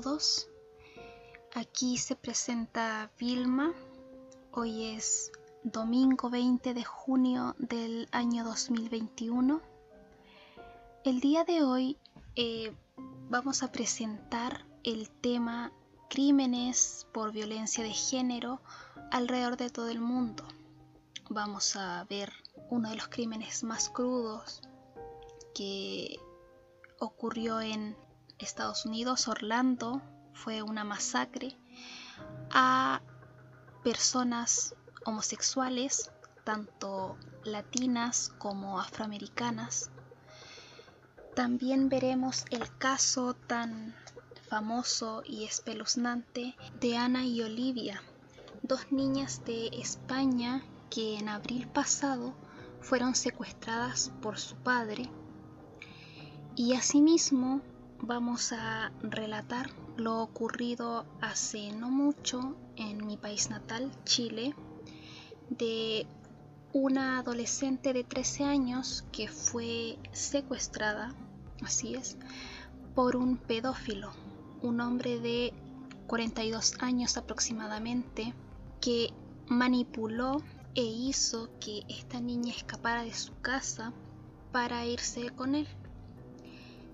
todos. Aquí se presenta Vilma. Hoy es domingo 20 de junio del año 2021. El día de hoy eh, vamos a presentar el tema crímenes por violencia de género alrededor de todo el mundo. Vamos a ver uno de los crímenes más crudos que ocurrió en Estados Unidos, Orlando, fue una masacre a personas homosexuales, tanto latinas como afroamericanas. También veremos el caso tan famoso y espeluznante de Ana y Olivia, dos niñas de España que en abril pasado fueron secuestradas por su padre y asimismo vamos a relatar lo ocurrido hace no mucho en mi país natal, Chile, de una adolescente de 13 años que fue secuestrada, así es, por un pedófilo, un hombre de 42 años aproximadamente, que manipuló e hizo que esta niña escapara de su casa para irse con él.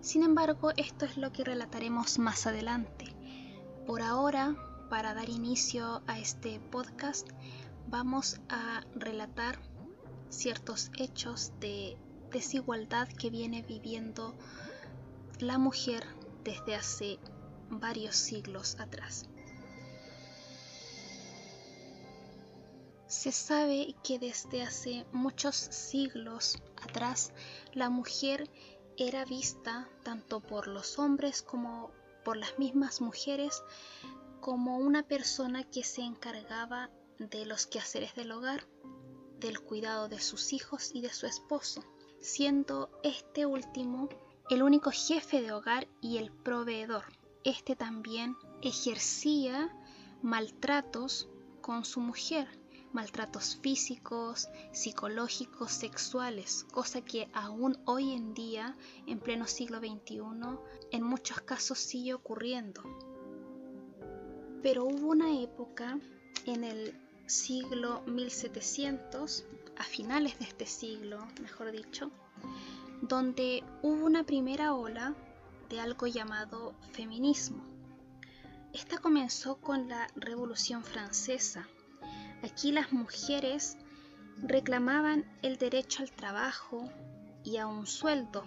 Sin embargo, esto es lo que relataremos más adelante. Por ahora, para dar inicio a este podcast, vamos a relatar ciertos hechos de desigualdad que viene viviendo la mujer desde hace varios siglos atrás. Se sabe que desde hace muchos siglos atrás la mujer era vista tanto por los hombres como por las mismas mujeres como una persona que se encargaba de los quehaceres del hogar, del cuidado de sus hijos y de su esposo, siendo este último el único jefe de hogar y el proveedor. Este también ejercía maltratos con su mujer, maltratos físicos, psicológicos, sexuales, cosa que aún hoy en día, en pleno siglo XXI, en muchos casos sigue ocurriendo. Pero hubo una época en el siglo 1700, a finales de este siglo, mejor dicho, donde hubo una primera ola de algo llamado feminismo. Esta comenzó con la Revolución Francesa, Aquí las mujeres reclamaban el derecho al trabajo y a un sueldo,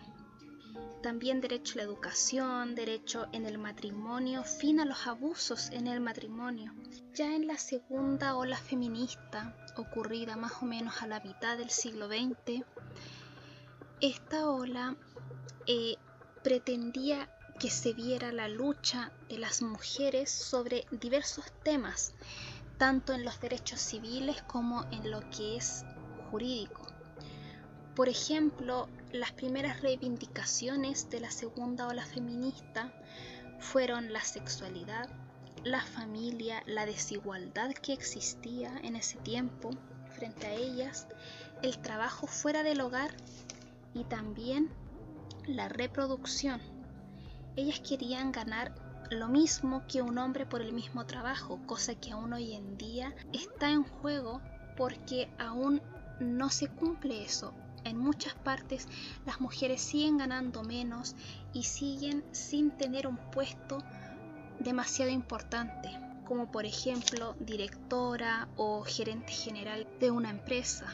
también derecho a la educación, derecho en el matrimonio, fin a los abusos en el matrimonio. Ya en la segunda ola feminista, ocurrida más o menos a la mitad del siglo XX, esta ola eh, pretendía que se viera la lucha de las mujeres sobre diversos temas tanto en los derechos civiles como en lo que es jurídico. Por ejemplo, las primeras reivindicaciones de la segunda ola feminista fueron la sexualidad, la familia, la desigualdad que existía en ese tiempo frente a ellas, el trabajo fuera del hogar y también la reproducción. Ellas querían ganar lo mismo que un hombre por el mismo trabajo, cosa que aún hoy en día está en juego porque aún no se cumple eso. En muchas partes las mujeres siguen ganando menos y siguen sin tener un puesto demasiado importante, como por ejemplo directora o gerente general de una empresa.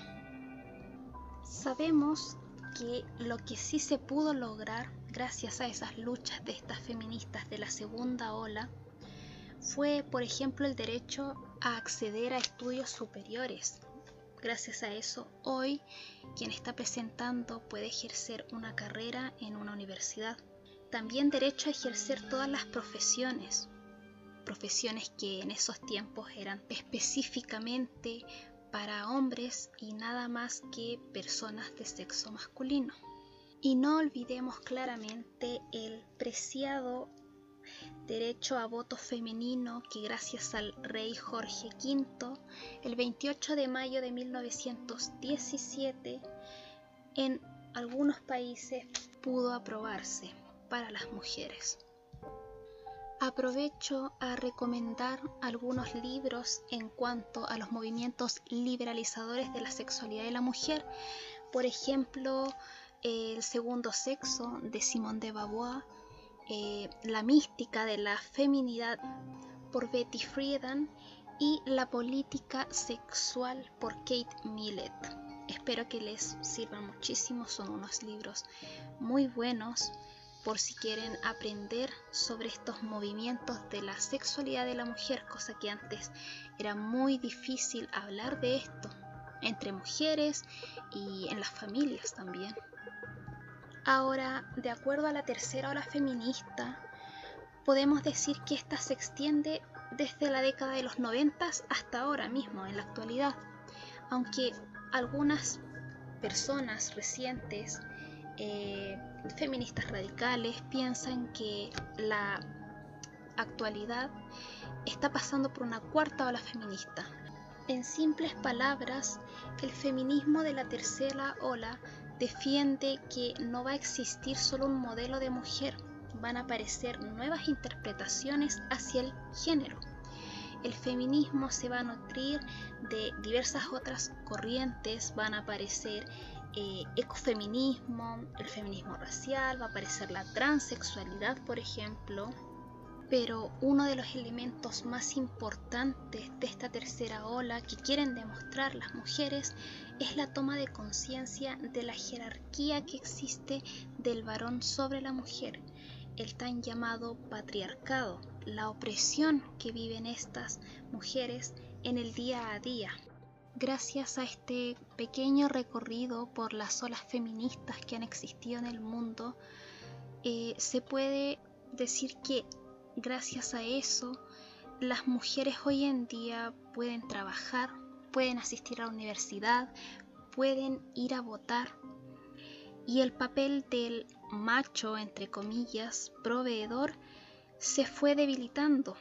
Sabemos que lo que sí se pudo lograr gracias a esas luchas de estas feministas de la segunda ola fue, por ejemplo, el derecho a acceder a estudios superiores. Gracias a eso, hoy quien está presentando puede ejercer una carrera en una universidad. También derecho a ejercer todas las profesiones, profesiones que en esos tiempos eran específicamente para hombres y nada más que personas de sexo masculino. Y no olvidemos claramente el preciado derecho a voto femenino que gracias al rey Jorge V, el 28 de mayo de 1917, en algunos países pudo aprobarse para las mujeres. Aprovecho a recomendar algunos libros en cuanto a los movimientos liberalizadores de la sexualidad de la mujer. Por ejemplo, El segundo sexo de Simone de Beauvoir, eh, La mística de la feminidad por Betty Friedan y La política sexual por Kate Millett. Espero que les sirvan muchísimo, son unos libros muy buenos por si quieren aprender sobre estos movimientos de la sexualidad de la mujer, cosa que antes era muy difícil hablar de esto entre mujeres y en las familias también. Ahora, de acuerdo a la tercera ola feminista, podemos decir que esta se extiende desde la década de los 90 hasta ahora mismo, en la actualidad, aunque algunas personas recientes eh, feministas radicales piensan que la actualidad está pasando por una cuarta ola feminista. En simples palabras, el feminismo de la tercera ola defiende que no va a existir solo un modelo de mujer, van a aparecer nuevas interpretaciones hacia el género. El feminismo se va a nutrir de diversas otras corrientes, van a aparecer eh, ecofeminismo, el feminismo racial, va a aparecer la transexualidad, por ejemplo. Pero uno de los elementos más importantes de esta tercera ola que quieren demostrar las mujeres es la toma de conciencia de la jerarquía que existe del varón sobre la mujer, el tan llamado patriarcado, la opresión que viven estas mujeres en el día a día. Gracias a este pequeño recorrido por las olas feministas que han existido en el mundo, eh, se puede decir que gracias a eso las mujeres hoy en día pueden trabajar, pueden asistir a la universidad, pueden ir a votar. Y el papel del macho, entre comillas, proveedor, se fue debilitando.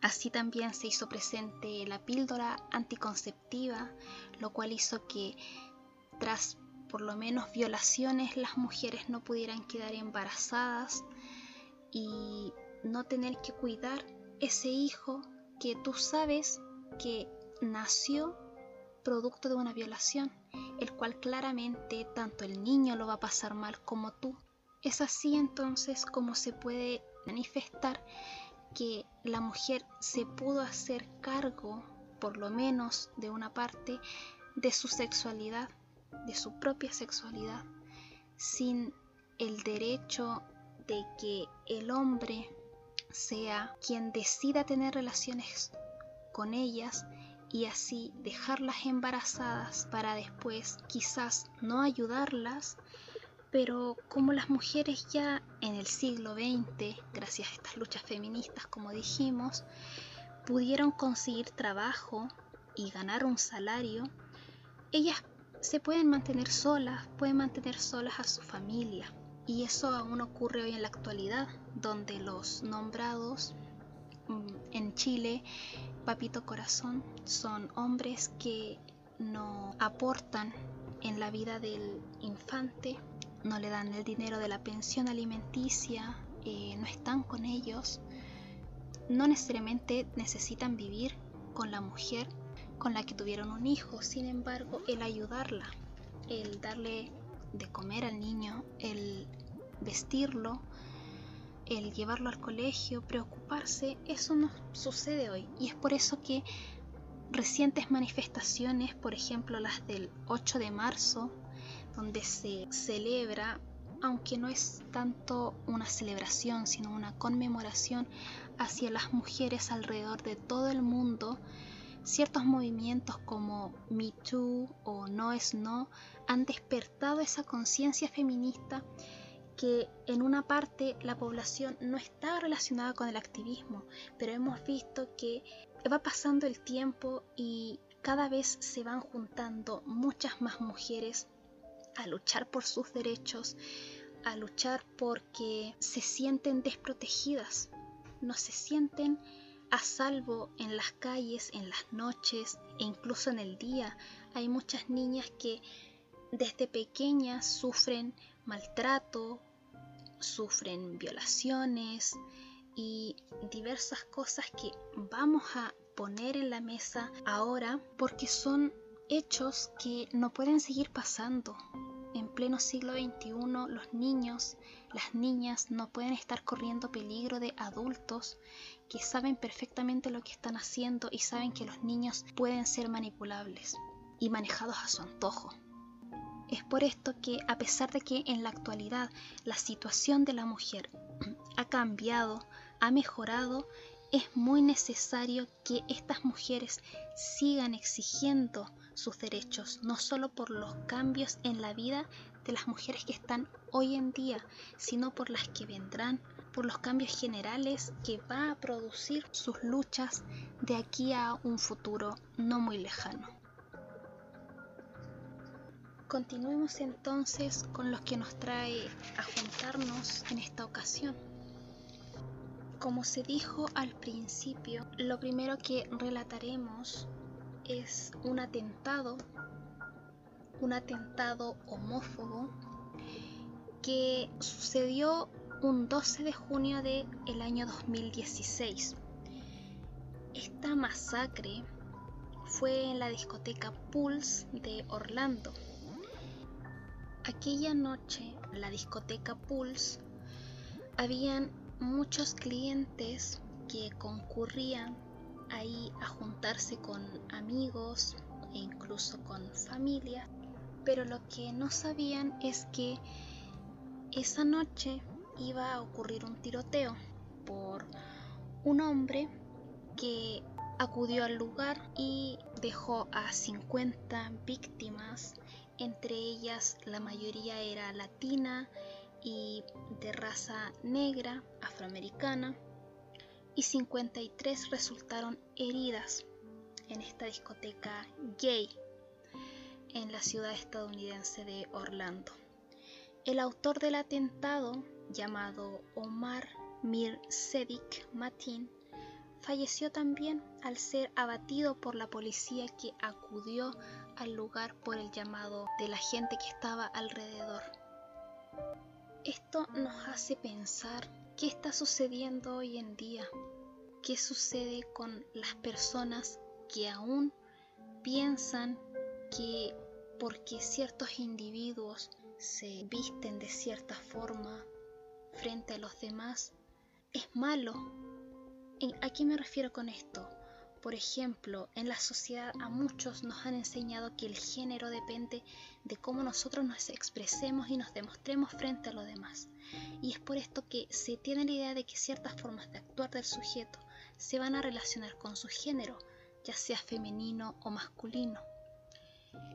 Así también se hizo presente la píldora anticonceptiva, lo cual hizo que tras por lo menos violaciones las mujeres no pudieran quedar embarazadas y no tener que cuidar ese hijo que tú sabes que nació producto de una violación, el cual claramente tanto el niño lo va a pasar mal como tú. Es así entonces como se puede manifestar que la mujer se pudo hacer cargo, por lo menos de una parte, de su sexualidad, de su propia sexualidad, sin el derecho de que el hombre sea quien decida tener relaciones con ellas y así dejarlas embarazadas para después quizás no ayudarlas pero como las mujeres ya en el siglo XX, gracias a estas luchas feministas, como dijimos, pudieron conseguir trabajo y ganar un salario, ellas se pueden mantener solas, pueden mantener solas a su familia. Y eso aún ocurre hoy en la actualidad, donde los nombrados mm, en Chile, Papito Corazón, son hombres que no aportan en la vida del infante no le dan el dinero de la pensión alimenticia, eh, no están con ellos, no necesariamente necesitan vivir con la mujer con la que tuvieron un hijo, sin embargo, el ayudarla, el darle de comer al niño, el vestirlo, el llevarlo al colegio, preocuparse, eso no sucede hoy. Y es por eso que recientes manifestaciones, por ejemplo las del 8 de marzo, donde se celebra, aunque no es tanto una celebración, sino una conmemoración hacia las mujeres alrededor de todo el mundo, ciertos movimientos como Me Too o No es No han despertado esa conciencia feminista que en una parte la población no estaba relacionada con el activismo, pero hemos visto que va pasando el tiempo y cada vez se van juntando muchas más mujeres a luchar por sus derechos, a luchar porque se sienten desprotegidas, no se sienten a salvo en las calles, en las noches e incluso en el día. Hay muchas niñas que desde pequeñas sufren maltrato, sufren violaciones, y diversas cosas que vamos a poner en la mesa ahora porque son hechos que no pueden seguir pasando. En pleno siglo XXI los niños, las niñas no pueden estar corriendo peligro de adultos que saben perfectamente lo que están haciendo y saben que los niños pueden ser manipulables y manejados a su antojo. Es por esto que a pesar de que en la actualidad la situación de la mujer ha cambiado, ha mejorado, es muy necesario que estas mujeres sigan exigiendo sus derechos, no solo por los cambios en la vida de las mujeres que están hoy en día, sino por las que vendrán, por los cambios generales que va a producir sus luchas de aquí a un futuro no muy lejano. Continuemos entonces con lo que nos trae a juntarnos en esta ocasión. Como se dijo al principio, lo primero que relataremos es un atentado, un atentado homófobo que sucedió un 12 de junio del el año 2016. Esta masacre fue en la discoteca Pulse de Orlando. Aquella noche, la discoteca Pulse, habían muchos clientes que concurrían ahí a juntarse con amigos e incluso con familia, pero lo que no sabían es que esa noche iba a ocurrir un tiroteo por un hombre que acudió al lugar y dejó a 50 víctimas, entre ellas la mayoría era latina y de raza negra, afroamericana, y 53 resultaron heridas en esta discoteca gay en la ciudad estadounidense de Orlando. El autor del atentado, llamado Omar Mir Sedik Matin, falleció también al ser abatido por la policía que acudió al lugar por el llamado de la gente que estaba alrededor. Esto nos hace pensar qué está sucediendo hoy en día, qué sucede con las personas que aún piensan que porque ciertos individuos se visten de cierta forma frente a los demás, es malo. ¿A qué me refiero con esto? Por ejemplo, en la sociedad a muchos nos han enseñado que el género depende de cómo nosotros nos expresemos y nos demostremos frente a los demás. Y es por esto que se tiene la idea de que ciertas formas de actuar del sujeto se van a relacionar con su género, ya sea femenino o masculino.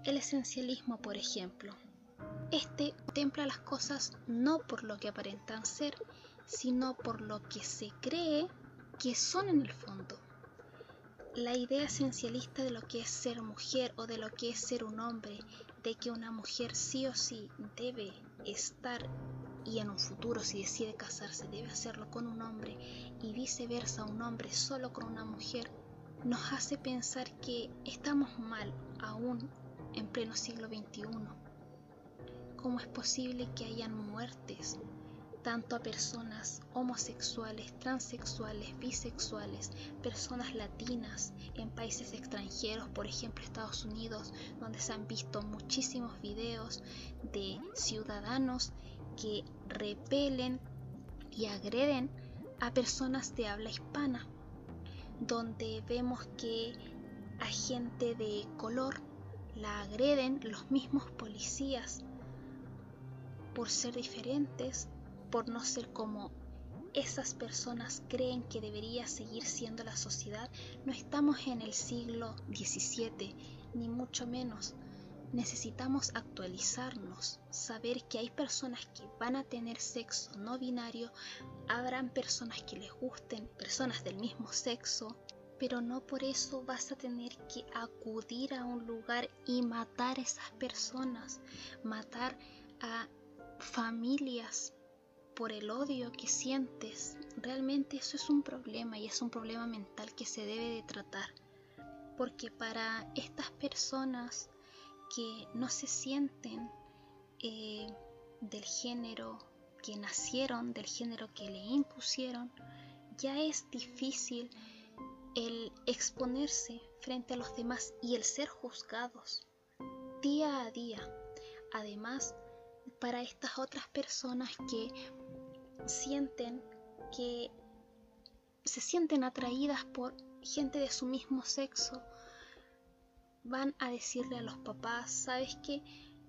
El esencialismo, por ejemplo. Este contempla las cosas no por lo que aparentan ser, sino por lo que se cree que son en el fondo la idea esencialista de lo que es ser mujer o de lo que es ser un hombre, de que una mujer sí o sí debe estar y en un futuro si decide casarse debe hacerlo con un hombre y viceversa un hombre solo con una mujer, nos hace pensar que estamos mal aún en pleno siglo XXI. ¿Cómo es posible que hayan muertes tanto a personas homosexuales, transexuales, bisexuales, personas latinas en países extranjeros, por ejemplo Estados Unidos, donde se han visto muchísimos videos de ciudadanos que repelen y agreden a personas de habla hispana, donde vemos que a gente de color la agreden los mismos policías por ser diferentes por no ser como esas personas creen que debería seguir siendo la sociedad, no estamos en el siglo XVII, ni mucho menos. Necesitamos actualizarnos, saber que hay personas que van a tener sexo no binario, habrán personas que les gusten, personas del mismo sexo, pero no por eso vas a tener que acudir a un lugar y matar a esas personas, matar a familias por el odio que sientes. Realmente eso es un problema y es un problema mental que se debe de tratar. Porque para estas personas que no se sienten eh, del género que nacieron, del género que le impusieron, ya es difícil el exponerse frente a los demás y el ser juzgados día a día. Además, para estas otras personas que sienten que se sienten atraídas por gente de su mismo sexo, van a decirle a los papás, ¿sabes qué?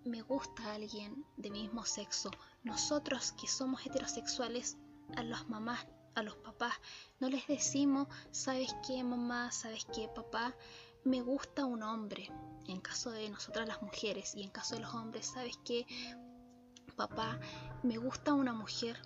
Me gusta alguien de mismo sexo. Nosotros que somos heterosexuales, a las mamás, a los papás, no les decimos, ¿sabes qué mamá? ¿Sabes qué papá? Me gusta un hombre. En caso de nosotras las mujeres y en caso de los hombres, ¿sabes qué? Papá, me gusta una mujer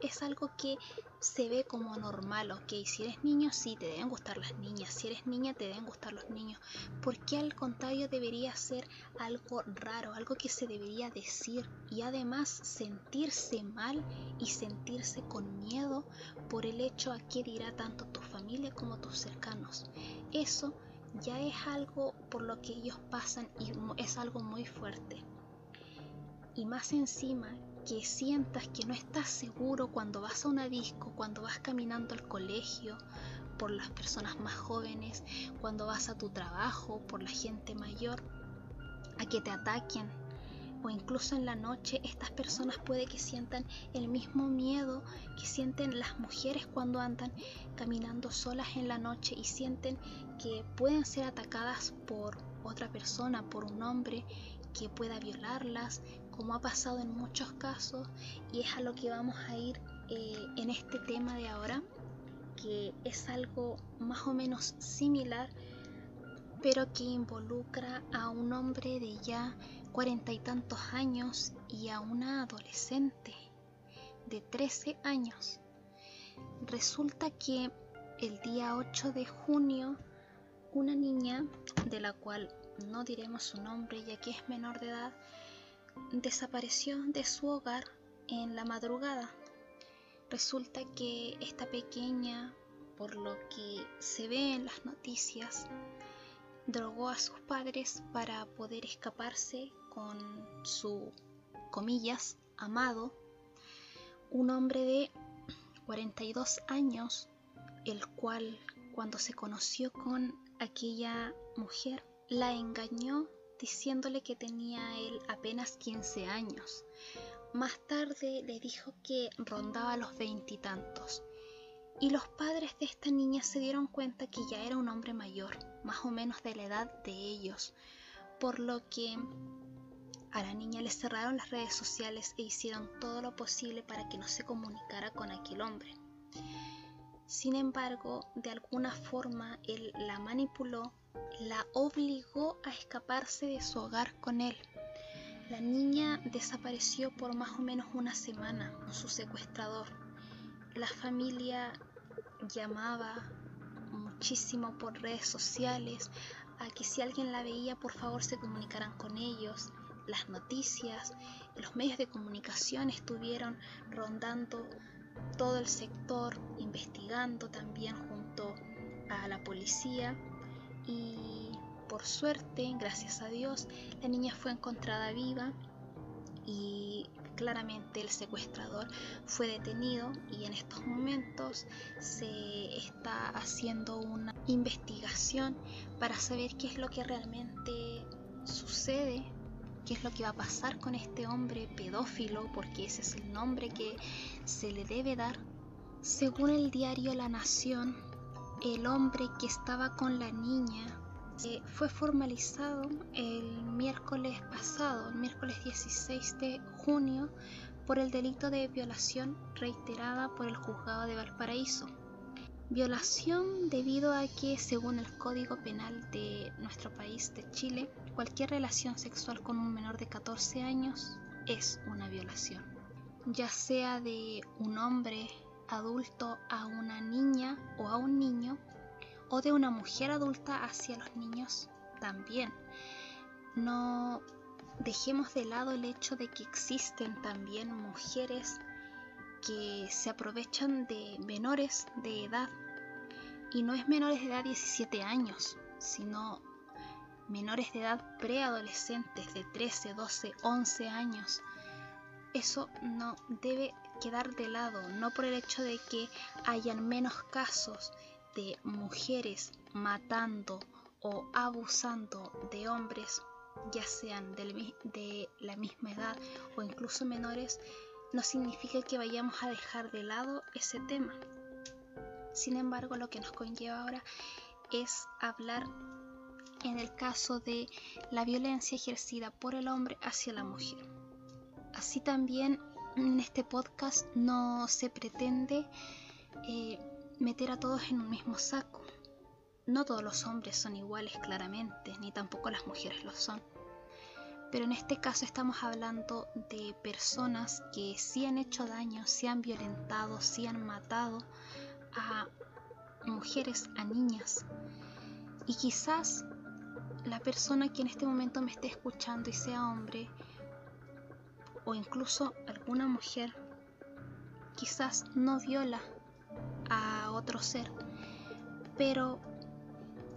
es, algo que se ve como normal, ok, si eres niño sí te deben gustar las niñas, si eres niña te deben gustar los niños, porque al contrario debería ser algo raro, algo que se debería decir y además sentirse mal y sentirse con miedo por el hecho a que dirá tanto tu familia como tus cercanos. Eso ya es algo por lo que ellos pasan y es algo muy fuerte. Y más encima que sientas que no estás seguro cuando vas a una disco, cuando vas caminando al colegio, por las personas más jóvenes, cuando vas a tu trabajo, por la gente mayor, a que te ataquen. O incluso en la noche estas personas puede que sientan el mismo miedo que sienten las mujeres cuando andan caminando solas en la noche y sienten que pueden ser atacadas por otra persona, por un hombre que pueda violarlas, como ha pasado en muchos casos, y es a lo que vamos a ir eh, en este tema de ahora, que es algo más o menos similar, pero que involucra a un hombre de ya cuarenta y tantos años y a una adolescente de 13 años. Resulta que el día 8 de junio, una niña, de la cual no diremos su nombre ya que es menor de edad, desapareció de su hogar en la madrugada. Resulta que esta pequeña, por lo que se ve en las noticias, drogó a sus padres para poder escaparse con su, comillas, amado, un hombre de 42 años, el cual cuando se conoció con aquella mujer, la engañó diciéndole que tenía él apenas 15 años. Más tarde le dijo que rondaba los veintitantos. Y, los padres de esta niña se dieron cuenta que ya era un hombre mayor, más o menos de la edad de ellos, por lo que a la niña le cerraron las redes sociales e hicieron todo lo posible para que no se comunicara con aquel hombre. Sin embargo, de alguna forma él la manipuló la obligó a escaparse de su hogar con él. La niña desapareció por más o menos una semana con su secuestrador. La familia llamaba muchísimo por redes sociales a que si alguien la veía por favor se comunicaran con ellos. Las noticias, los medios de comunicación estuvieron rondando todo el sector, investigando también junto a la policía y por suerte, gracias a Dios, la niña fue encontrada viva y claramente el secuestrador fue detenido y en estos momentos se está haciendo una investigación para saber qué es lo que realmente sucede, qué es lo que va a pasar con este hombre pedófilo, porque ese es el nombre que se le debe dar. Según el diario La Nación, el hombre que estaba con la niña fue formalizado el miércoles pasado, el miércoles 16 de junio, por el delito de violación reiterada por el juzgado de Valparaíso. Violación debido a que, según el Código Penal de nuestro país de Chile, cualquier relación sexual con un menor de 14 años es una violación, ya sea de un hombre adulto a una niña o a un niño o de una mujer adulta hacia los niños también. No dejemos de lado el hecho de que existen también mujeres que se aprovechan de menores de edad y no es menores de edad 17 años, sino menores de edad preadolescentes de 13, 12, 11 años eso no debe quedar de lado, no por el hecho de que hayan menos casos de mujeres matando o abusando de hombres, ya sean de la misma edad o incluso menores, no significa que vayamos a dejar de lado ese tema. Sin embargo, lo que nos conlleva ahora es hablar en el caso de la violencia ejercida por el hombre hacia la mujer. Así también en este podcast no se pretende eh, meter a todos en un mismo saco. No todos los hombres son iguales claramente, ni tampoco las mujeres lo son. Pero en este caso estamos hablando de personas que sí han hecho daño, sí han violentado, sí han matado a mujeres, a niñas. Y quizás la persona que en este momento me esté escuchando y sea hombre, o incluso alguna mujer, quizás no viola a otro ser, pero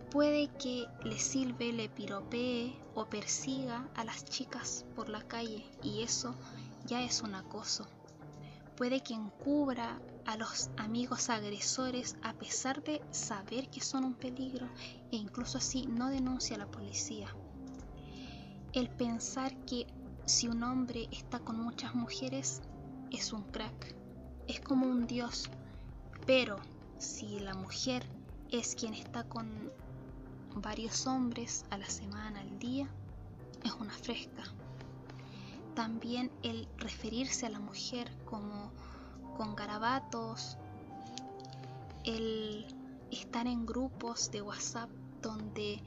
puede que le sirve, le piropee o persiga a las chicas por la calle y eso ya es un acoso. Puede que encubra a los amigos agresores a pesar de saber que son un peligro e incluso así no denuncia a la policía. El pensar que si un hombre está con muchas mujeres es un crack, es como un dios, pero si la mujer es quien está con varios hombres a la semana, al día, es una fresca. También el referirse a la mujer como con garabatos, el estar en grupos de WhatsApp donde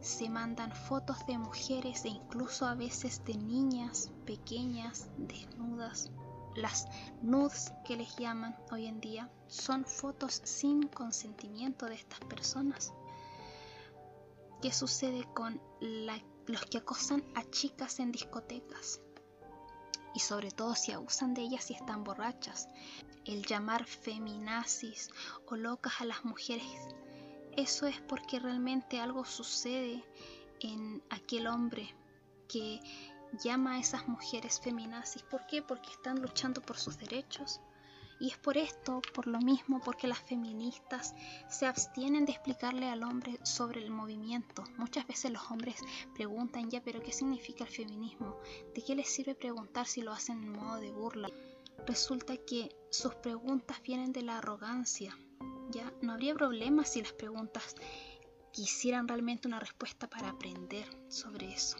se mandan fotos de mujeres e incluso a veces de niñas pequeñas desnudas. Las nudes que les llaman hoy en día son fotos sin consentimiento de estas personas. ¿Qué sucede con los que acosan a chicas en discotecas? Y sobre todo si abusan de ellas y están borrachas. El llamar feminazis o locas a las mujeres. Eso es porque realmente algo sucede en aquel hombre que llama a esas mujeres feminazis. ¿Por qué? Porque están luchando por sus derechos y es por esto, por lo mismo, porque las feministas se abstienen de explicarle al hombre sobre el movimiento. Muchas veces los hombres preguntan ya, pero ¿qué significa el feminismo? ¿De qué les sirve preguntar si lo hacen en modo de burla? Resulta que sus preguntas vienen de la arrogancia. Ya no habría problema si las preguntas quisieran realmente una respuesta para aprender sobre eso.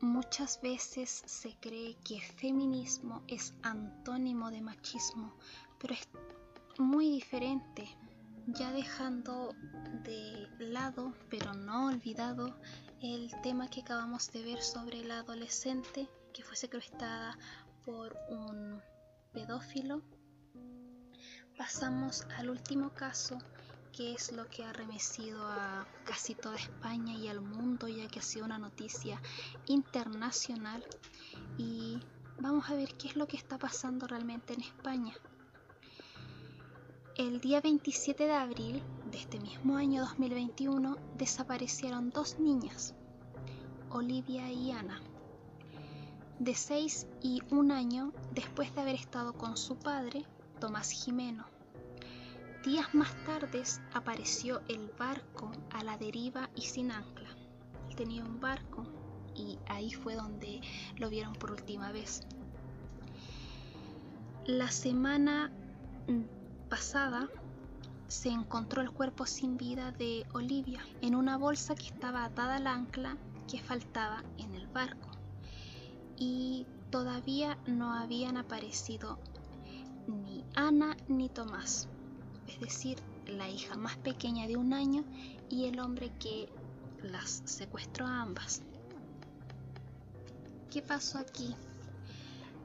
Muchas veces se cree que feminismo es antónimo de machismo, pero es muy diferente, ya dejando de lado, pero no olvidado, el tema que acabamos de ver sobre la adolescente que fue secuestrada por un pedófilo. Pasamos al último caso, que es lo que ha remecido a casi toda España y al mundo, ya que ha sido una noticia internacional. Y vamos a ver qué es lo que está pasando realmente en España. El día 27 de abril de este mismo año 2021 desaparecieron dos niñas, Olivia y Ana, de 6 y 1 año después de haber estado con su padre, Tomás Jimeno. Días más tarde apareció el barco a la deriva y sin ancla. Tenía un barco y ahí fue donde lo vieron por última vez. La semana pasada se encontró el cuerpo sin vida de Olivia en una bolsa que estaba atada al ancla que faltaba en el barco y todavía no habían aparecido Ana ni Tomás, es decir, la hija más pequeña de un año y el hombre que las secuestró a ambas. ¿Qué pasó aquí?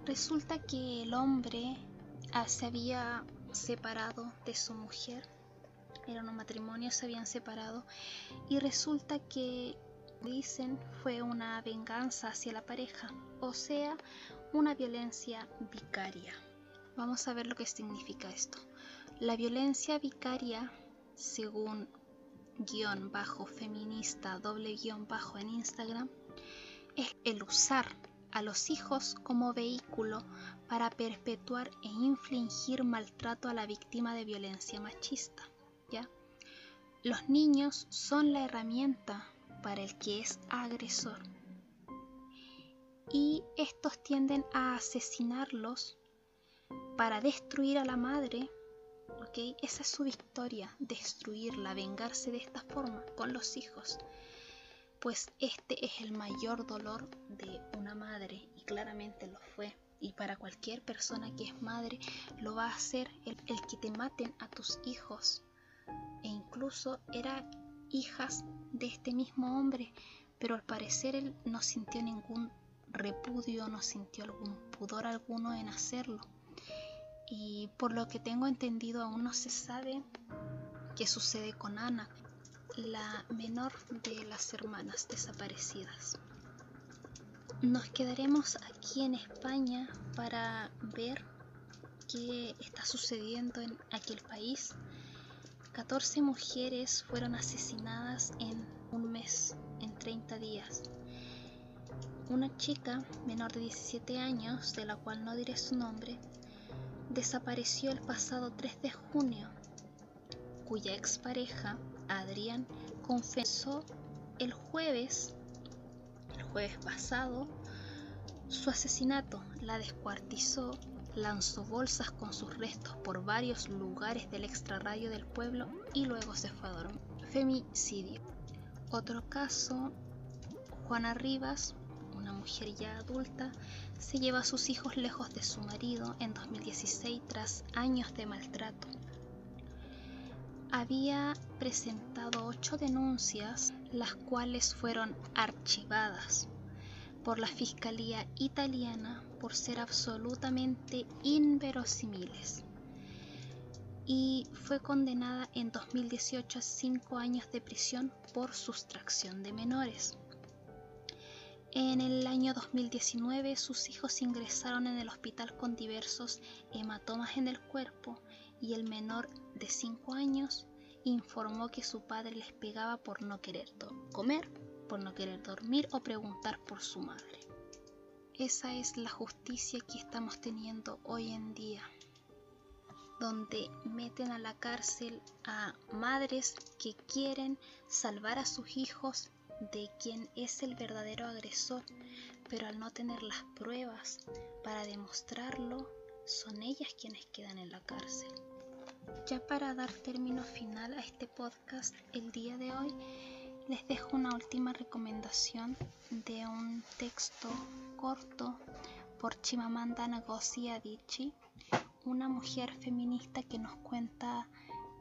Resulta que el hombre ah, se había separado de su mujer. Eran un matrimonio, se habían separado. Y resulta que, dicen, fue una venganza hacia la pareja. O sea, una violencia vicaria. Vamos a ver lo que significa esto. La violencia vicaria, según guion bajo feminista doble guion bajo en Instagram, es el usar a los hijos como vehículo para perpetuar e infligir maltrato a la víctima de violencia machista. ¿ya? Los niños son la herramienta para el que es agresor. Y estos tienden a asesinarlos para destruir a la madre. ¿ok? Esa es su victoria, destruirla, vengarse de esta forma con los hijos pues este es el mayor dolor de una madre y claramente lo fue. Y para cualquier persona que es madre lo va a hacer el, que te maten a tus hijos. E incluso era hijas de este mismo hombre, pero al parecer él no sintió ningún repudio, no sintió algún pudor alguno en hacerlo. Y por lo que tengo entendido aún no se sabe qué sucede con Ana la menor de las hermanas desaparecidas. Nos quedaremos aquí en España para ver qué está sucediendo en aquel país. 14 mujeres fueron asesinadas en un mes, en 30 días. Una chica menor de 17 años, de la cual no diré su nombre, desapareció el pasado 3 de junio, cuya expareja Adrián confesó el jueves, el jueves pasado, su asesinato. La descuartizó, lanzó bolsas con sus restos por varios lugares del extrarradio del pueblo y luego se fue a dormir. Femicidio. Otro caso, Juana Rivas, una mujer ya adulta, se lleva a sus hijos lejos de su marido en 2016 tras años de maltrato había presentado ocho denuncias, las cuales fueron archivadas por la Fiscalía italiana por ser absolutamente inverosímiles y fue condenada en 2018 a cinco años de prisión por sustracción de menores. En el año 2019 sus hijos ingresaron en el hospital con diversos hematomas en el cuerpo y el menor de 5 años informó que su padre les pegaba por no querer comer, por no querer dormir o preguntar por su madre. Esa es la justicia que estamos teniendo hoy en día, donde meten a la cárcel a madres que quieren salvar a sus hijos de quien es el verdadero agresor, pero al no tener las pruebas para demostrarlo, son ellas quienes quedan en la cárcel. Ya para dar término final a este podcast el día de hoy, les dejo una última recomendación de un texto corto por Chimamanda Ngozi Adichie, una mujer feminista que nos cuenta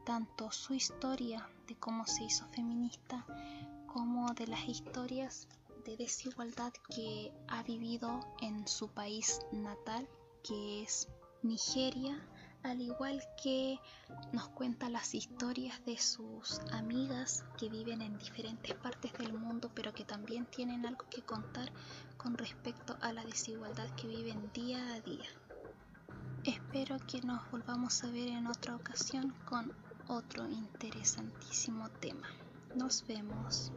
tanto su historia de cómo se hizo feminista como de las historias de desigualdad que ha vivido en su país natal, que es Nigeria, al igual que nos cuenta las historias de sus amigas que viven en diferentes partes del mundo, pero que también tienen algo que contar con respecto a la desigualdad que viven día a día. Espero que nos volvamos a ver en otra ocasión con otro interesantísimo tema. Nos vemos.